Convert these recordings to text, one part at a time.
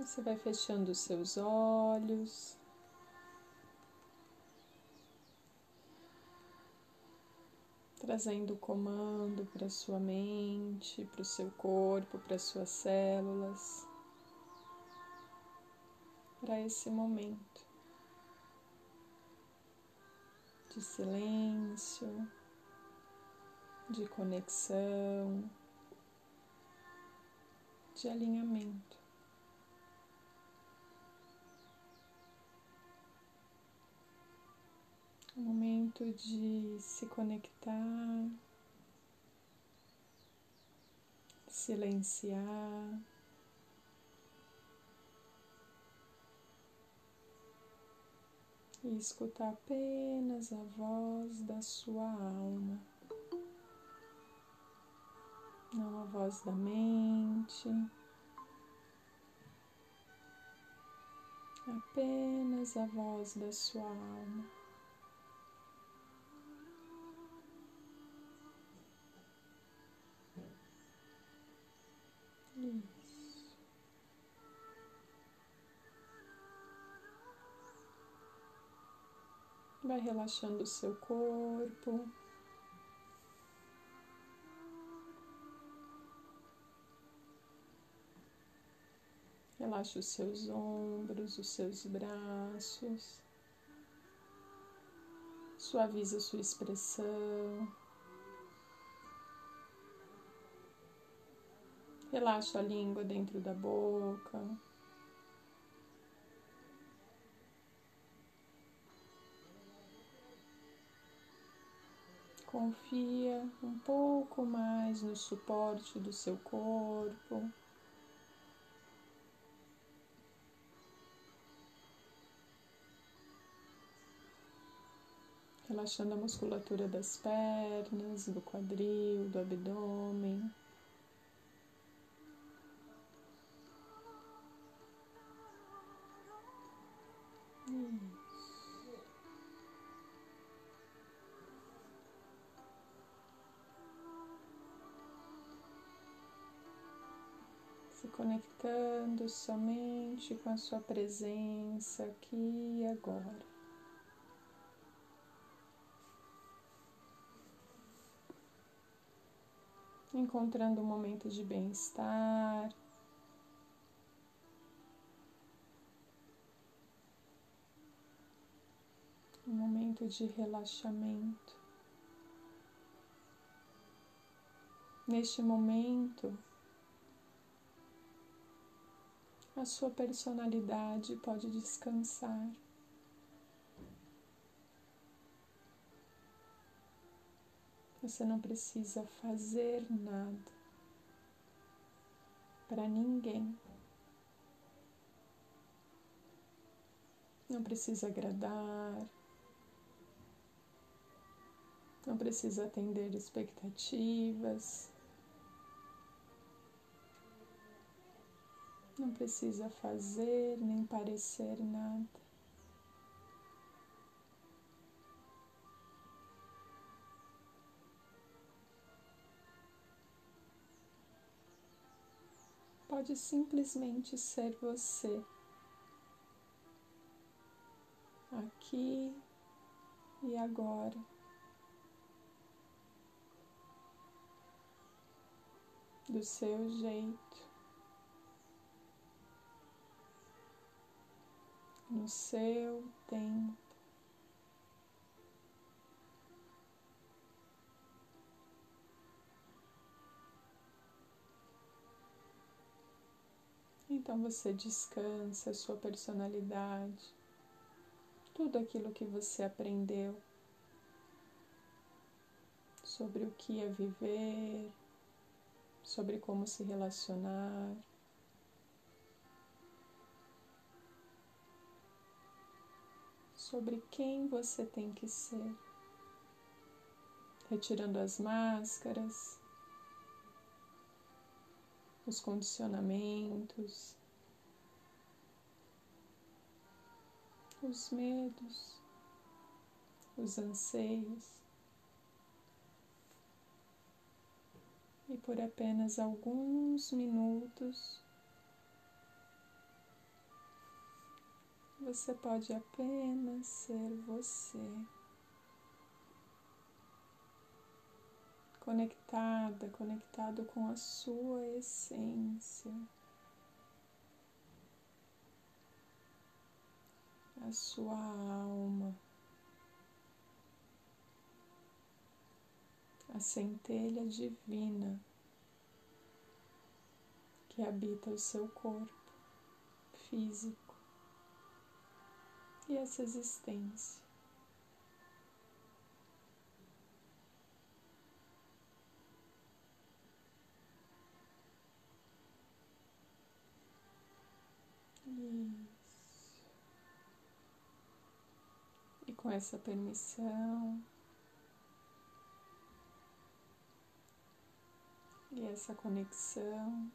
Você vai fechando os seus olhos. Trazendo comando para sua mente, para o seu corpo, para suas células, para esse momento de silêncio, de conexão, de alinhamento. De se conectar, silenciar. E escutar apenas a voz da sua alma, não a voz da mente. apenas a voz da sua alma. Isso. Vai relaxando o seu corpo. Relaxa os seus ombros, os seus braços. Suaviza sua expressão. Relaxa a língua dentro da boca. Confia um pouco mais no suporte do seu corpo. relaxando a musculatura das pernas, do quadril, do abdômen. Se conectando somente com a sua presença aqui e agora. encontrando um momento de bem-estar. Um momento de relaxamento. Neste momento, a sua personalidade pode descansar. Você não precisa fazer nada para ninguém. Não precisa agradar. Não precisa atender expectativas. Não precisa fazer nem parecer nada. pode simplesmente ser você, aqui e agora. Do seu jeito, no seu tempo. Então você descansa a sua personalidade, tudo aquilo que você aprendeu sobre o que é viver, sobre como se relacionar. Sobre quem você tem que ser, retirando as máscaras, os condicionamentos, os medos, os anseios. E por apenas alguns minutos, Você pode apenas ser você. Conectada, conectado com a sua essência. A sua alma. A centelha divina que habita o seu corpo físico e essa existência. Isso. E com essa permissão e essa conexão.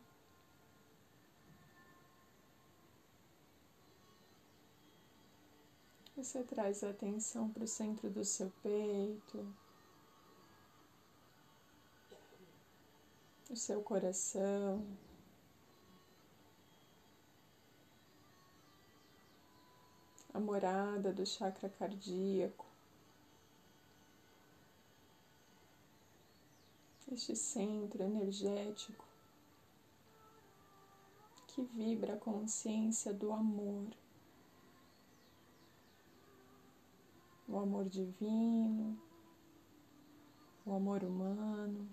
Você traz a atenção para o centro do seu peito, o seu coração. A morada do chakra cardíaco. Este centro energético que vibra a consciência do amor. o amor divino, o amor humano.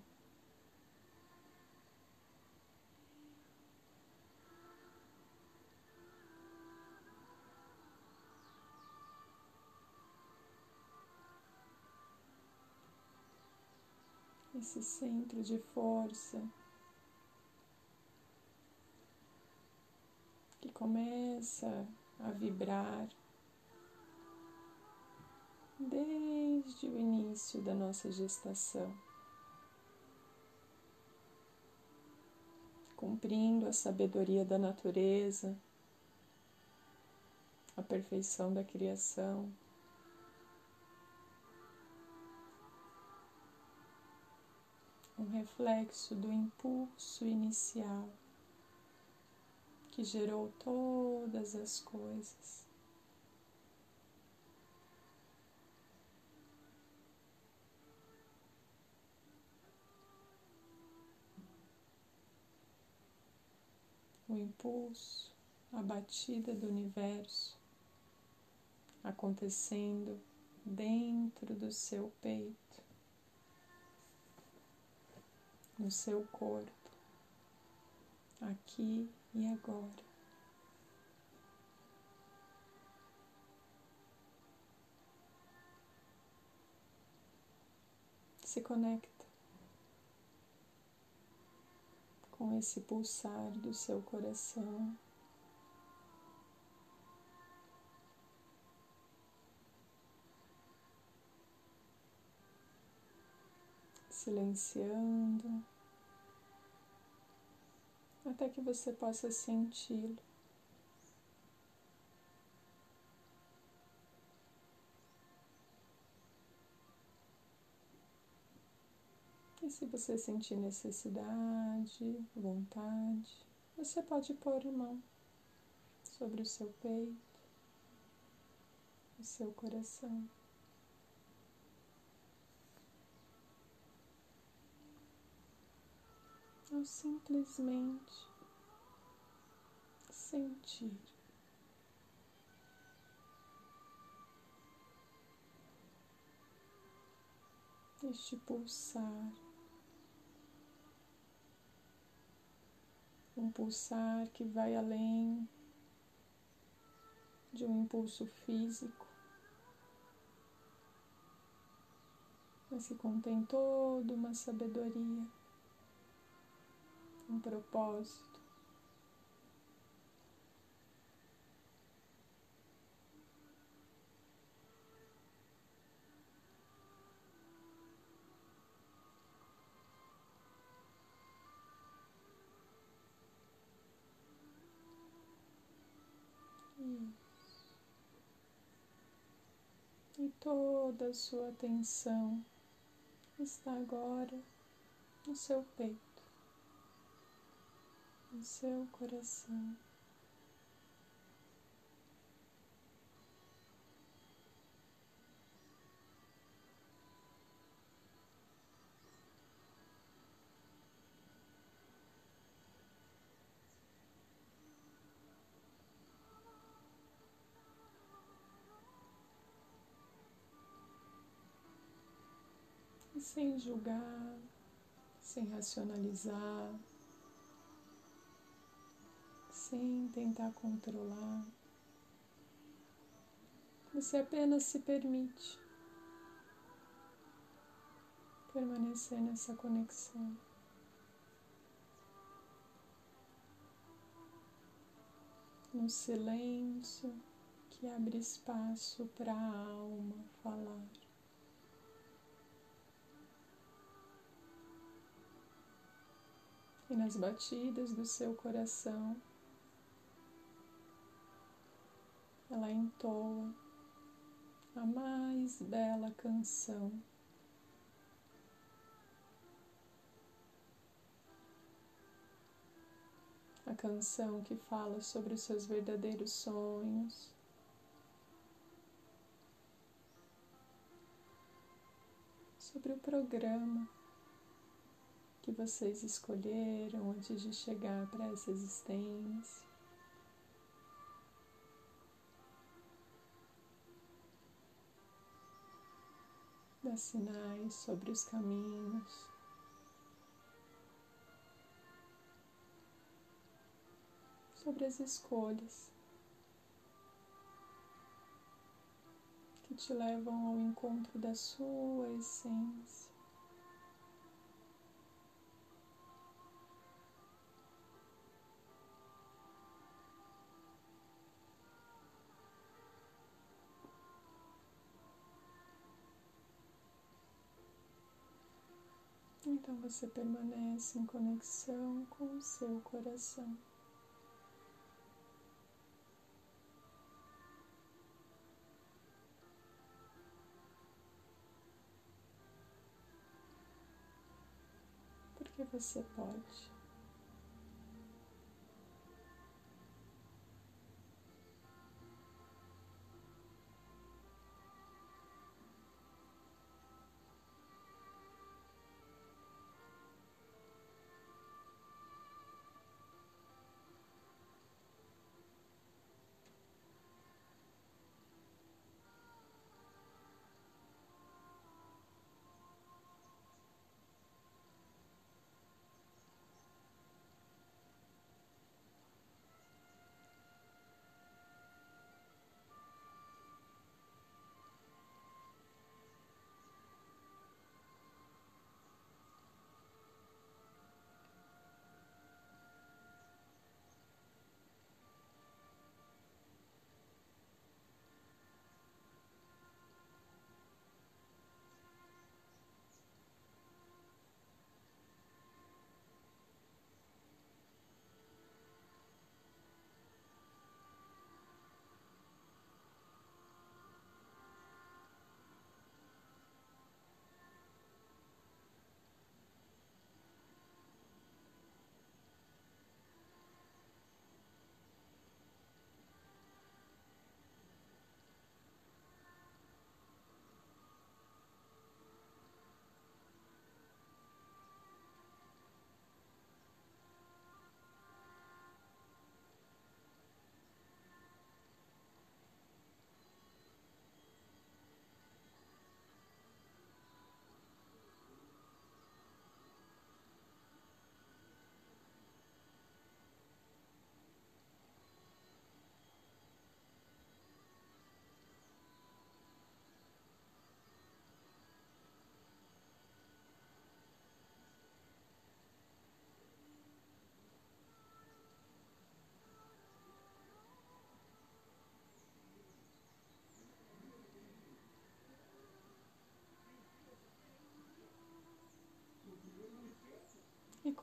Esse centro de força que começa a vibrar desde o início da nossa gestação, cumprindo a sabedoria da natureza, a perfeição da criação. Um reflexo do impulso inicial que gerou todas as coisas. o impulso, a batida do universo acontecendo dentro do seu peito, no seu corpo, aqui e agora. Se conecta com esse pulsar do seu coração. Silenciando até que você possa senti-lo. E se você sentir necessidade, vontade, você pode pôr mão sobre o seu peito, o seu coração. Ou simplesmente sentir. Este pulsar um pulsar que vai além de um impulso físico, mas que contém toda uma sabedoria, um propósito. E toda a sua atenção está agora no seu peito, no seu coração. sem julgar, sem racionalizar sem tentar controlar. Você apenas se permite permanecer nessa conexão. No silêncio que abre espaço para a alma falar. E nas batidas do seu coração, ela entoa a mais bela canção. A canção que fala sobre os seus verdadeiros sonhos. Sobre o programa que vocês escolheram antes de chegar para essa existência. Sinais sobre os caminhos. Sobre as escolhas que te levam ao encontro da sua essência. Então você permanece em conexão com o seu coração. Porque você pode.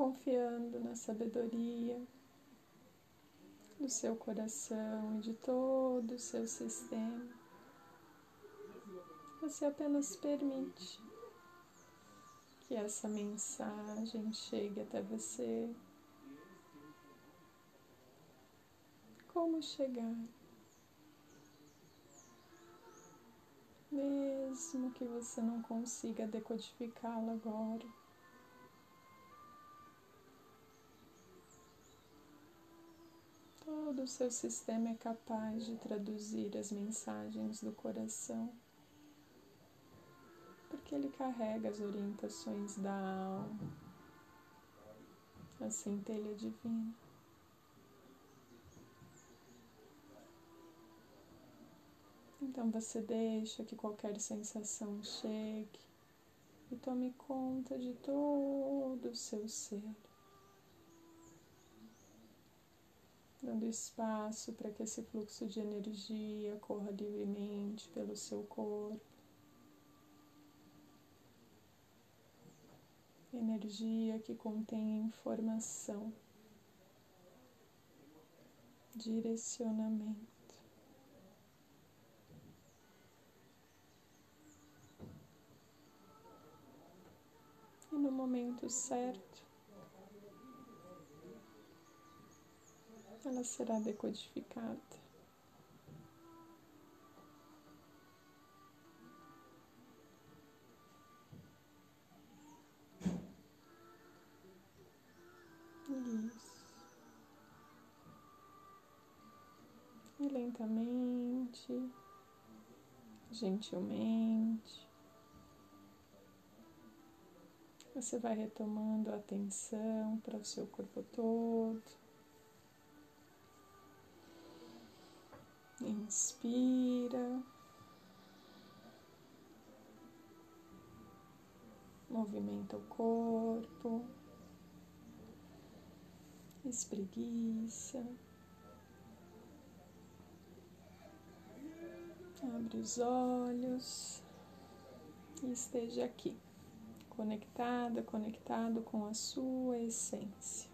Confiando na sabedoria do seu coração e de todo o seu sistema. Você apenas permite que essa mensagem chegue até você. Como chegar? Mesmo que você não consiga decodificá-la agora. Todo o seu sistema é capaz de traduzir as mensagens do coração, porque que ele carrega as orientações da alma, a centelha divina. Então você deixa que qualquer sensação chegue e tome conta de todo o seu ser. Dando espaço para que esse fluxo de energia corra livremente pelo seu corpo. Energia que contém informação, direcionamento. e no momento certo ela será decodificada. Isso. E lentamente, gentilmente, você vai retomando a atenção para o seu corpo todo. Inspira. Movimenta o corpo. Espreguiça. Abre os olhos e esteja aqui conectada, conectado com a sua essência.